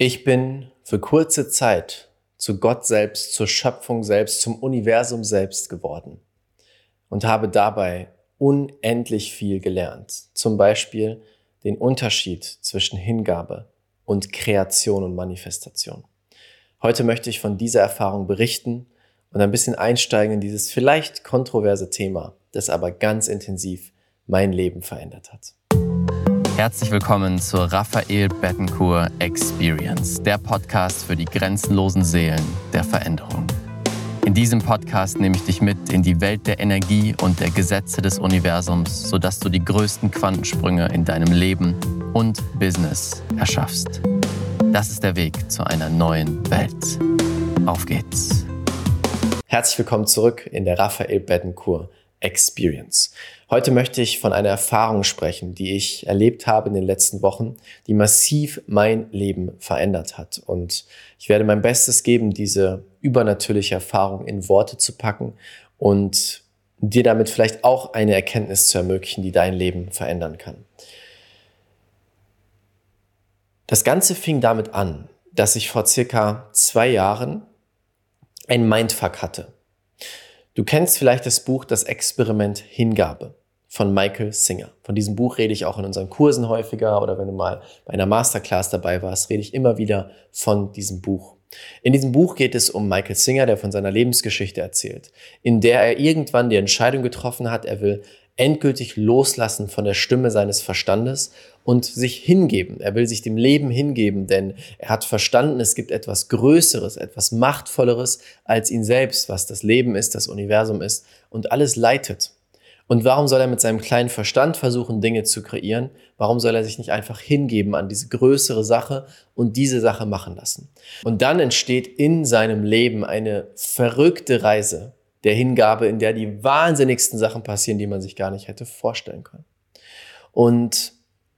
Ich bin für kurze Zeit zu Gott selbst, zur Schöpfung selbst, zum Universum selbst geworden und habe dabei unendlich viel gelernt. Zum Beispiel den Unterschied zwischen Hingabe und Kreation und Manifestation. Heute möchte ich von dieser Erfahrung berichten und ein bisschen einsteigen in dieses vielleicht kontroverse Thema, das aber ganz intensiv mein Leben verändert hat. Herzlich willkommen zur Raphael Bettencourt Experience, der Podcast für die grenzenlosen Seelen der Veränderung. In diesem Podcast nehme ich dich mit in die Welt der Energie und der Gesetze des Universums, sodass du die größten Quantensprünge in deinem Leben und Business erschaffst. Das ist der Weg zu einer neuen Welt. Auf geht's. Herzlich willkommen zurück in der Raphael Bettencourt Experience. Heute möchte ich von einer Erfahrung sprechen, die ich erlebt habe in den letzten Wochen, die massiv mein Leben verändert hat. Und ich werde mein Bestes geben, diese übernatürliche Erfahrung in Worte zu packen und dir damit vielleicht auch eine Erkenntnis zu ermöglichen, die dein Leben verändern kann. Das Ganze fing damit an, dass ich vor circa zwei Jahren ein Mindfuck hatte. Du kennst vielleicht das Buch Das Experiment Hingabe von Michael Singer. Von diesem Buch rede ich auch in unseren Kursen häufiger oder wenn du mal bei einer Masterclass dabei warst, rede ich immer wieder von diesem Buch. In diesem Buch geht es um Michael Singer, der von seiner Lebensgeschichte erzählt, in der er irgendwann die Entscheidung getroffen hat, er will endgültig loslassen von der Stimme seines Verstandes und sich hingeben. Er will sich dem Leben hingeben, denn er hat verstanden, es gibt etwas Größeres, etwas Machtvolleres als ihn selbst, was das Leben ist, das Universum ist und alles leitet. Und warum soll er mit seinem kleinen Verstand versuchen, Dinge zu kreieren? Warum soll er sich nicht einfach hingeben an diese größere Sache und diese Sache machen lassen? Und dann entsteht in seinem Leben eine verrückte Reise der Hingabe, in der die wahnsinnigsten Sachen passieren, die man sich gar nicht hätte vorstellen können. Und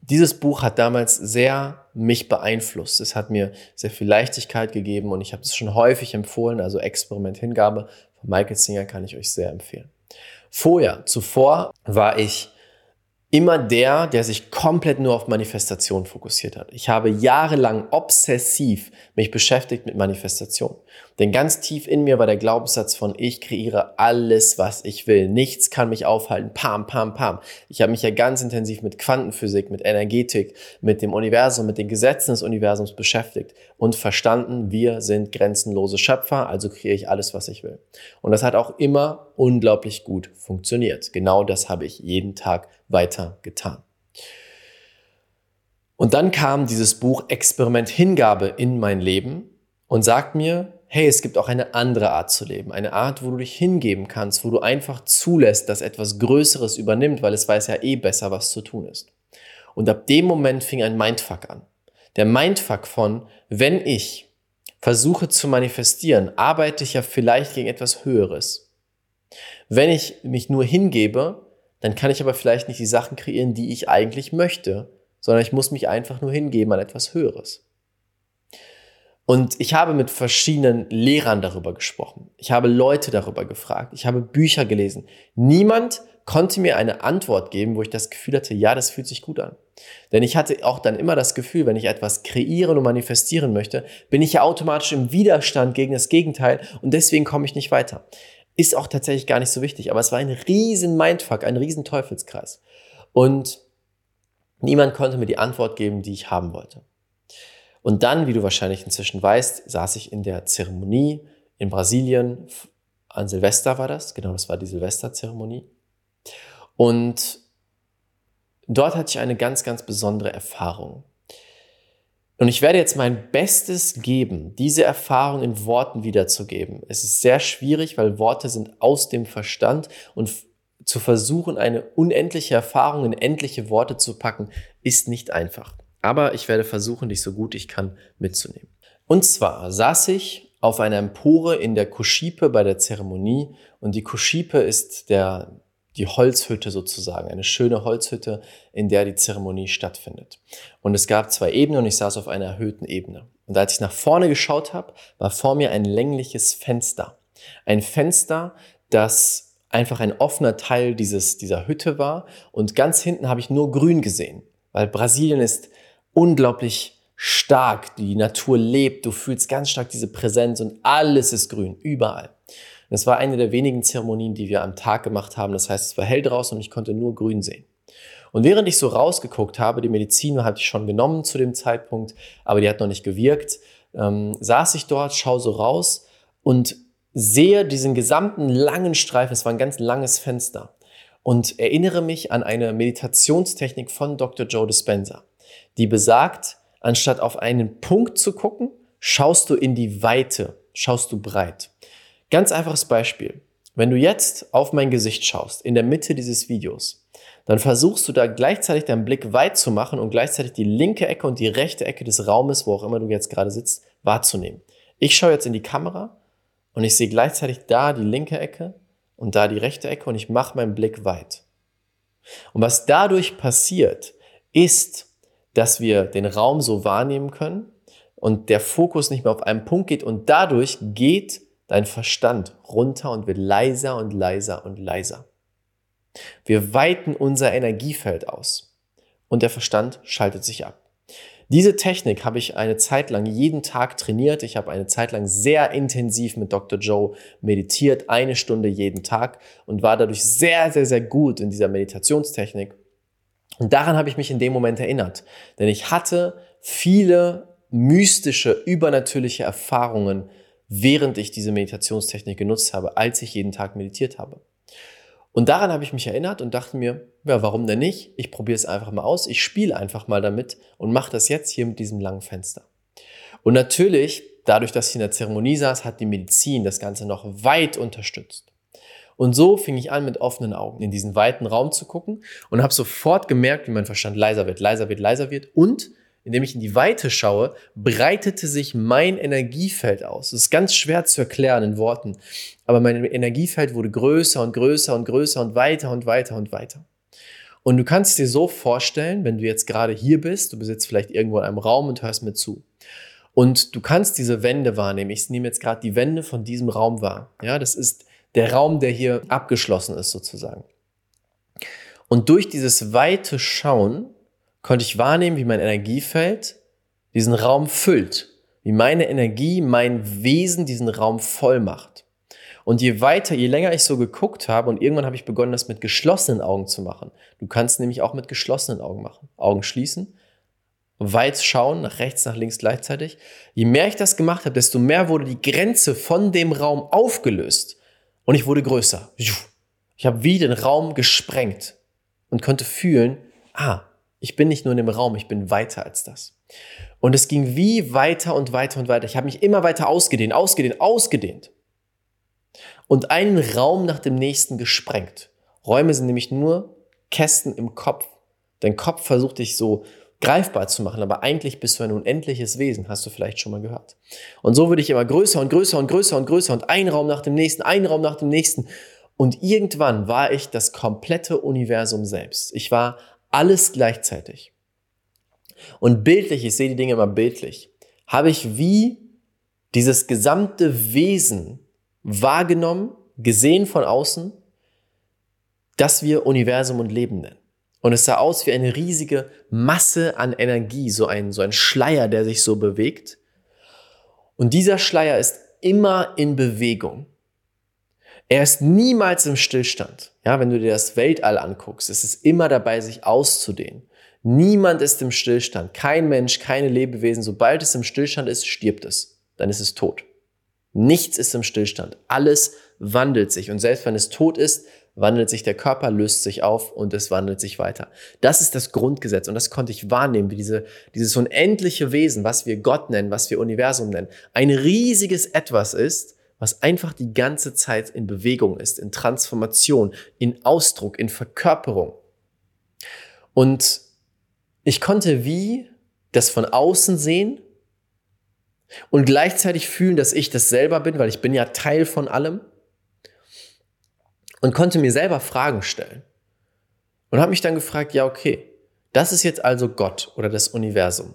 dieses Buch hat damals sehr mich beeinflusst. Es hat mir sehr viel Leichtigkeit gegeben und ich habe es schon häufig empfohlen. Also Experiment Hingabe von Michael Singer kann ich euch sehr empfehlen. Vorher, zuvor war ich immer der, der sich komplett nur auf Manifestation fokussiert hat. Ich habe jahrelang obsessiv mich beschäftigt mit Manifestation. Denn ganz tief in mir war der Glaubenssatz von, ich kreiere alles, was ich will. Nichts kann mich aufhalten. Pam, pam, pam. Ich habe mich ja ganz intensiv mit Quantenphysik, mit Energetik, mit dem Universum, mit den Gesetzen des Universums beschäftigt und verstanden, wir sind grenzenlose Schöpfer, also kreiere ich alles, was ich will. Und das hat auch immer unglaublich gut funktioniert. Genau das habe ich jeden Tag weiter getan. Und dann kam dieses Buch Experiment Hingabe in mein Leben und sagt mir, hey, es gibt auch eine andere Art zu leben. Eine Art, wo du dich hingeben kannst, wo du einfach zulässt, dass etwas Größeres übernimmt, weil es weiß ja eh besser, was zu tun ist. Und ab dem Moment fing ein Mindfuck an. Der Mindfuck von, wenn ich versuche zu manifestieren, arbeite ich ja vielleicht gegen etwas Höheres. Wenn ich mich nur hingebe, dann kann ich aber vielleicht nicht die Sachen kreieren, die ich eigentlich möchte, sondern ich muss mich einfach nur hingeben an etwas Höheres. Und ich habe mit verschiedenen Lehrern darüber gesprochen. Ich habe Leute darüber gefragt. Ich habe Bücher gelesen. Niemand konnte mir eine Antwort geben, wo ich das Gefühl hatte, ja, das fühlt sich gut an. Denn ich hatte auch dann immer das Gefühl, wenn ich etwas kreieren und manifestieren möchte, bin ich ja automatisch im Widerstand gegen das Gegenteil und deswegen komme ich nicht weiter. Ist auch tatsächlich gar nicht so wichtig, aber es war ein riesen Mindfuck, ein riesen Teufelskreis. Und niemand konnte mir die Antwort geben, die ich haben wollte. Und dann, wie du wahrscheinlich inzwischen weißt, saß ich in der Zeremonie in Brasilien. An Silvester war das, genau, das war die Silvesterzeremonie. Und dort hatte ich eine ganz, ganz besondere Erfahrung. Und ich werde jetzt mein Bestes geben, diese Erfahrung in Worten wiederzugeben. Es ist sehr schwierig, weil Worte sind aus dem Verstand und zu versuchen, eine unendliche Erfahrung in endliche Worte zu packen, ist nicht einfach aber ich werde versuchen, dich so gut ich kann mitzunehmen. Und zwar saß ich auf einer Empore in der Kushipe bei der Zeremonie und die Kushipe ist der, die Holzhütte sozusagen, eine schöne Holzhütte, in der die Zeremonie stattfindet. Und es gab zwei Ebenen und ich saß auf einer erhöhten Ebene. Und als ich nach vorne geschaut habe, war vor mir ein längliches Fenster. Ein Fenster, das einfach ein offener Teil dieses, dieser Hütte war und ganz hinten habe ich nur grün gesehen, weil Brasilien ist unglaublich stark, die Natur lebt, du fühlst ganz stark diese Präsenz und alles ist grün, überall. Das war eine der wenigen Zeremonien, die wir am Tag gemacht haben. Das heißt, es war hell draußen und ich konnte nur grün sehen. Und während ich so rausgeguckt habe, die Medizin hatte ich schon genommen zu dem Zeitpunkt, aber die hat noch nicht gewirkt, ähm, saß ich dort, schaue so raus und sehe diesen gesamten langen Streifen, es war ein ganz langes Fenster, und erinnere mich an eine Meditationstechnik von Dr. Joe Dispenza, die besagt, anstatt auf einen Punkt zu gucken, schaust du in die Weite, schaust du breit. Ganz einfaches Beispiel. Wenn du jetzt auf mein Gesicht schaust, in der Mitte dieses Videos, dann versuchst du da gleichzeitig deinen Blick weit zu machen und gleichzeitig die linke Ecke und die rechte Ecke des Raumes, wo auch immer du jetzt gerade sitzt, wahrzunehmen. Ich schaue jetzt in die Kamera und ich sehe gleichzeitig da die linke Ecke und da die rechte Ecke und ich mache meinen Blick weit. Und was dadurch passiert, ist, dass wir den Raum so wahrnehmen können und der Fokus nicht mehr auf einen Punkt geht und dadurch geht dein Verstand runter und wird leiser und leiser und leiser. Wir weiten unser Energiefeld aus und der Verstand schaltet sich ab. Diese Technik habe ich eine Zeit lang jeden Tag trainiert. Ich habe eine Zeit lang sehr intensiv mit Dr. Joe meditiert, eine Stunde jeden Tag und war dadurch sehr, sehr, sehr gut in dieser Meditationstechnik. Und daran habe ich mich in dem Moment erinnert, denn ich hatte viele mystische, übernatürliche Erfahrungen während ich diese Meditationstechnik genutzt habe, als ich jeden Tag meditiert habe. Und daran habe ich mich erinnert und dachte mir, ja, warum denn nicht? Ich probiere es einfach mal aus, ich spiele einfach mal damit und mache das jetzt hier mit diesem langen Fenster. Und natürlich, dadurch, dass ich in der Zeremonie saß, hat die Medizin das Ganze noch weit unterstützt. Und so fing ich an, mit offenen Augen in diesen weiten Raum zu gucken und habe sofort gemerkt, wie mein Verstand leiser wird, leiser wird, leiser wird und indem ich in die Weite schaue, breitete sich mein Energiefeld aus. Das ist ganz schwer zu erklären in Worten, aber mein Energiefeld wurde größer und größer und größer und weiter und weiter und weiter. Und du kannst dir so vorstellen, wenn du jetzt gerade hier bist, du besitzt vielleicht irgendwo in einem Raum und hörst mir zu. Und du kannst diese Wände wahrnehmen. Ich nehme jetzt gerade die Wände von diesem Raum wahr. Ja, das ist der Raum, der hier abgeschlossen ist sozusagen. Und durch dieses weite Schauen konnte ich wahrnehmen, wie mein Energiefeld diesen Raum füllt, wie meine Energie, mein Wesen diesen Raum voll macht. Und je weiter, je länger ich so geguckt habe und irgendwann habe ich begonnen, das mit geschlossenen Augen zu machen. Du kannst nämlich auch mit geschlossenen Augen machen. Augen schließen, weit schauen, nach rechts, nach links gleichzeitig. Je mehr ich das gemacht habe, desto mehr wurde die Grenze von dem Raum aufgelöst und ich wurde größer. Ich habe wie den Raum gesprengt und konnte fühlen, ah, ich bin nicht nur in dem Raum, ich bin weiter als das. Und es ging wie weiter und weiter und weiter. Ich habe mich immer weiter ausgedehnt, ausgedehnt, ausgedehnt. Und einen Raum nach dem nächsten gesprengt. Räume sind nämlich nur Kästen im Kopf. Dein Kopf versucht dich so greifbar zu machen, aber eigentlich bist du ein unendliches Wesen, hast du vielleicht schon mal gehört. Und so würde ich immer größer und größer und größer und größer und ein Raum nach dem nächsten, ein Raum nach dem nächsten. Und irgendwann war ich das komplette Universum selbst. Ich war alles gleichzeitig. Und bildlich, ich sehe die Dinge immer bildlich, habe ich wie dieses gesamte Wesen wahrgenommen, gesehen von außen, das wir Universum und Leben nennen. Und es sah aus wie eine riesige Masse an Energie, so ein, so ein Schleier, der sich so bewegt. Und dieser Schleier ist immer in Bewegung. Er ist niemals im Stillstand. Ja, wenn du dir das Weltall anguckst, es ist immer dabei, sich auszudehnen. Niemand ist im Stillstand. Kein Mensch, keine Lebewesen. Sobald es im Stillstand ist, stirbt es. Dann ist es tot. Nichts ist im Stillstand. Alles wandelt sich. Und selbst wenn es tot ist, wandelt sich der Körper, löst sich auf und es wandelt sich weiter. Das ist das Grundgesetz. Und das konnte ich wahrnehmen, wie diese, dieses unendliche Wesen, was wir Gott nennen, was wir Universum nennen, ein riesiges Etwas ist, was einfach die ganze Zeit in Bewegung ist, in Transformation, in Ausdruck, in Verkörperung. Und ich konnte wie das von außen sehen und gleichzeitig fühlen, dass ich das selber bin, weil ich bin ja Teil von allem und konnte mir selber Fragen stellen. Und habe mich dann gefragt, ja, okay, das ist jetzt also Gott oder das Universum.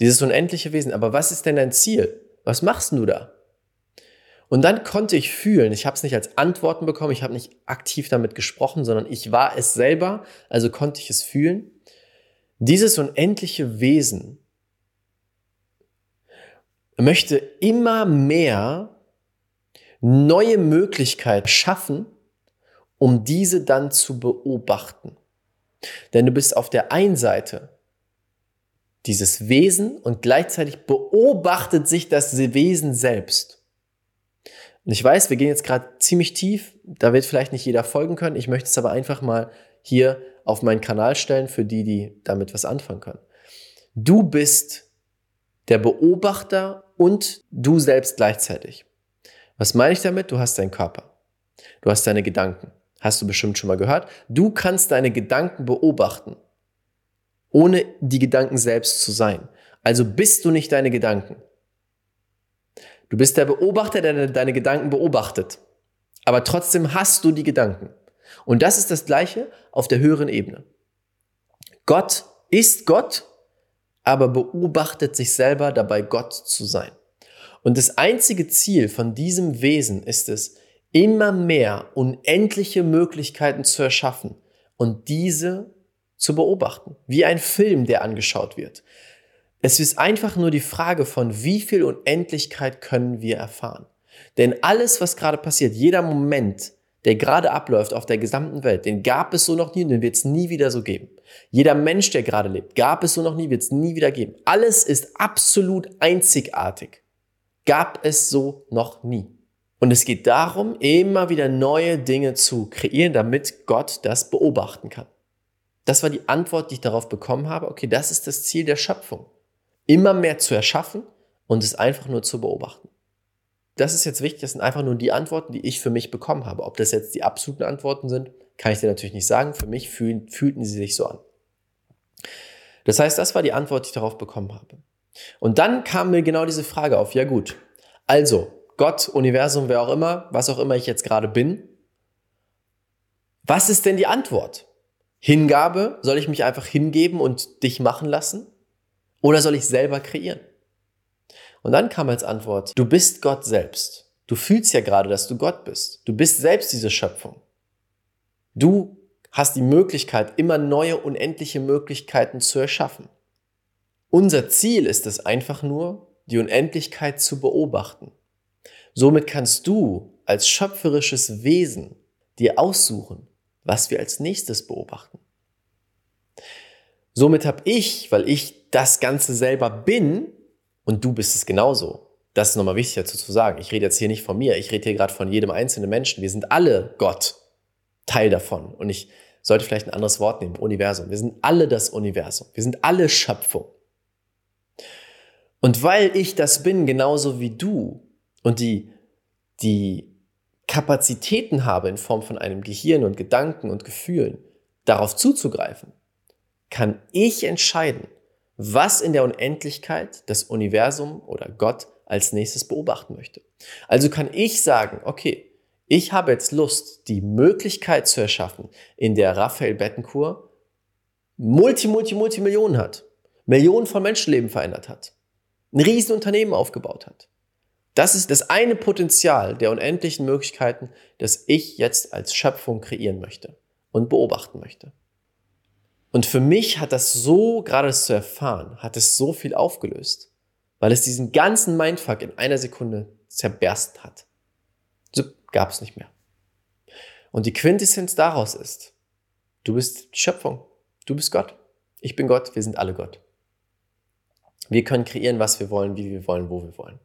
Dieses unendliche Wesen. Aber was ist denn dein Ziel? Was machst du da? Und dann konnte ich fühlen, ich habe es nicht als Antworten bekommen, ich habe nicht aktiv damit gesprochen, sondern ich war es selber, also konnte ich es fühlen. Dieses unendliche Wesen möchte immer mehr neue Möglichkeiten schaffen, um diese dann zu beobachten. Denn du bist auf der einen Seite dieses Wesen und gleichzeitig beobachtet sich das Wesen selbst. Und ich weiß, wir gehen jetzt gerade ziemlich tief, da wird vielleicht nicht jeder folgen können. Ich möchte es aber einfach mal hier auf meinen Kanal stellen für die, die damit was anfangen können. Du bist der Beobachter und du selbst gleichzeitig. Was meine ich damit? Du hast deinen Körper. Du hast deine Gedanken. Hast du bestimmt schon mal gehört. Du kannst deine Gedanken beobachten, ohne die Gedanken selbst zu sein. Also bist du nicht deine Gedanken. Du bist der Beobachter, der deine Gedanken beobachtet. Aber trotzdem hast du die Gedanken. Und das ist das Gleiche auf der höheren Ebene. Gott ist Gott, aber beobachtet sich selber dabei, Gott zu sein. Und das einzige Ziel von diesem Wesen ist es, immer mehr unendliche Möglichkeiten zu erschaffen und diese zu beobachten, wie ein Film, der angeschaut wird. Es ist einfach nur die Frage von, wie viel Unendlichkeit können wir erfahren. Denn alles, was gerade passiert, jeder Moment, der gerade abläuft auf der gesamten Welt, den gab es so noch nie und den wird es nie wieder so geben. Jeder Mensch, der gerade lebt, gab es so noch nie, wird es nie wieder geben. Alles ist absolut einzigartig. Gab es so noch nie. Und es geht darum, immer wieder neue Dinge zu kreieren, damit Gott das beobachten kann. Das war die Antwort, die ich darauf bekommen habe. Okay, das ist das Ziel der Schöpfung. Immer mehr zu erschaffen und es einfach nur zu beobachten. Das ist jetzt wichtig, das sind einfach nur die Antworten, die ich für mich bekommen habe. Ob das jetzt die absoluten Antworten sind, kann ich dir natürlich nicht sagen. Für mich fühlen, fühlten sie sich so an. Das heißt, das war die Antwort, die ich darauf bekommen habe. Und dann kam mir genau diese Frage auf. Ja gut, also Gott, Universum, wer auch immer, was auch immer ich jetzt gerade bin. Was ist denn die Antwort? Hingabe? Soll ich mich einfach hingeben und dich machen lassen? Oder soll ich selber kreieren? Und dann kam als Antwort, du bist Gott selbst. Du fühlst ja gerade, dass du Gott bist. Du bist selbst diese Schöpfung. Du hast die Möglichkeit, immer neue, unendliche Möglichkeiten zu erschaffen. Unser Ziel ist es einfach nur, die Unendlichkeit zu beobachten. Somit kannst du als schöpferisches Wesen dir aussuchen, was wir als nächstes beobachten. Somit habe ich, weil ich das Ganze selber bin und du bist es genauso. Das ist nochmal wichtig dazu zu sagen. Ich rede jetzt hier nicht von mir, ich rede hier gerade von jedem einzelnen Menschen. Wir sind alle Gott, Teil davon. Und ich sollte vielleicht ein anderes Wort nehmen, Universum. Wir sind alle das Universum. Wir sind alle Schöpfung. Und weil ich das bin, genauso wie du, und die, die Kapazitäten habe in Form von einem Gehirn und Gedanken und Gefühlen, darauf zuzugreifen, kann ich entscheiden, was in der Unendlichkeit das Universum oder Gott als nächstes beobachten möchte. Also kann ich sagen, okay, ich habe jetzt Lust, die Möglichkeit zu erschaffen, in der Raphael Bettencourt Multi, Multi, Multi Millionen hat, Millionen von Menschenleben verändert hat, ein Riesenunternehmen aufgebaut hat. Das ist das eine Potenzial der unendlichen Möglichkeiten, das ich jetzt als Schöpfung kreieren möchte und beobachten möchte. Und für mich hat das so, gerade das zu erfahren, hat es so viel aufgelöst, weil es diesen ganzen Mindfuck in einer Sekunde zerberst hat. So gab es nicht mehr. Und die Quintessenz daraus ist, du bist die Schöpfung, du bist Gott, ich bin Gott, wir sind alle Gott. Wir können kreieren, was wir wollen, wie wir wollen, wo wir wollen.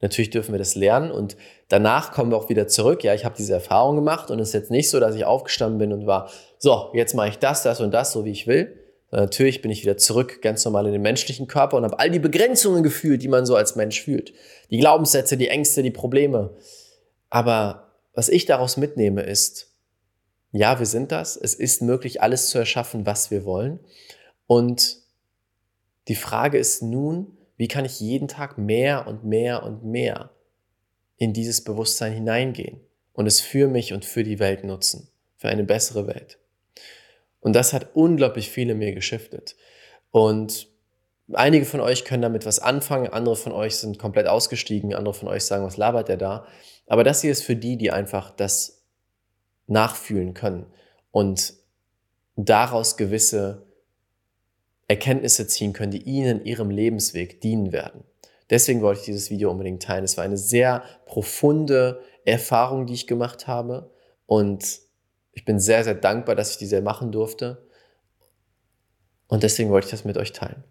Natürlich dürfen wir das lernen und danach kommen wir auch wieder zurück. Ja, ich habe diese Erfahrung gemacht und es ist jetzt nicht so, dass ich aufgestanden bin und war, so, jetzt mache ich das, das und das, so wie ich will. Natürlich bin ich wieder zurück, ganz normal in den menschlichen Körper und habe all die Begrenzungen gefühlt, die man so als Mensch fühlt. Die Glaubenssätze, die Ängste, die Probleme. Aber was ich daraus mitnehme ist, ja, wir sind das. Es ist möglich, alles zu erschaffen, was wir wollen. Und die Frage ist nun, wie kann ich jeden Tag mehr und mehr und mehr in dieses Bewusstsein hineingehen und es für mich und für die Welt nutzen, für eine bessere Welt. Und das hat unglaublich viele mir geschiftet. Und einige von euch können damit was anfangen, andere von euch sind komplett ausgestiegen, andere von euch sagen, was labert der da? Aber das hier ist für die, die einfach das nachfühlen können und daraus gewisse Erkenntnisse ziehen können, die ihnen in ihrem Lebensweg dienen werden. Deswegen wollte ich dieses Video unbedingt teilen. Es war eine sehr profunde Erfahrung, die ich gemacht habe. Und ich bin sehr, sehr dankbar, dass ich diese machen durfte. Und deswegen wollte ich das mit euch teilen.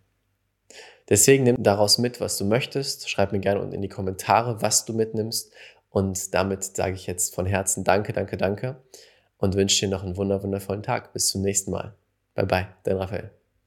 Deswegen nimm daraus mit, was du möchtest. Schreib mir gerne unten in die Kommentare, was du mitnimmst. Und damit sage ich jetzt von Herzen Danke, danke, danke und wünsche dir noch einen wundervollen Tag. Bis zum nächsten Mal. Bye bye, dein Raphael.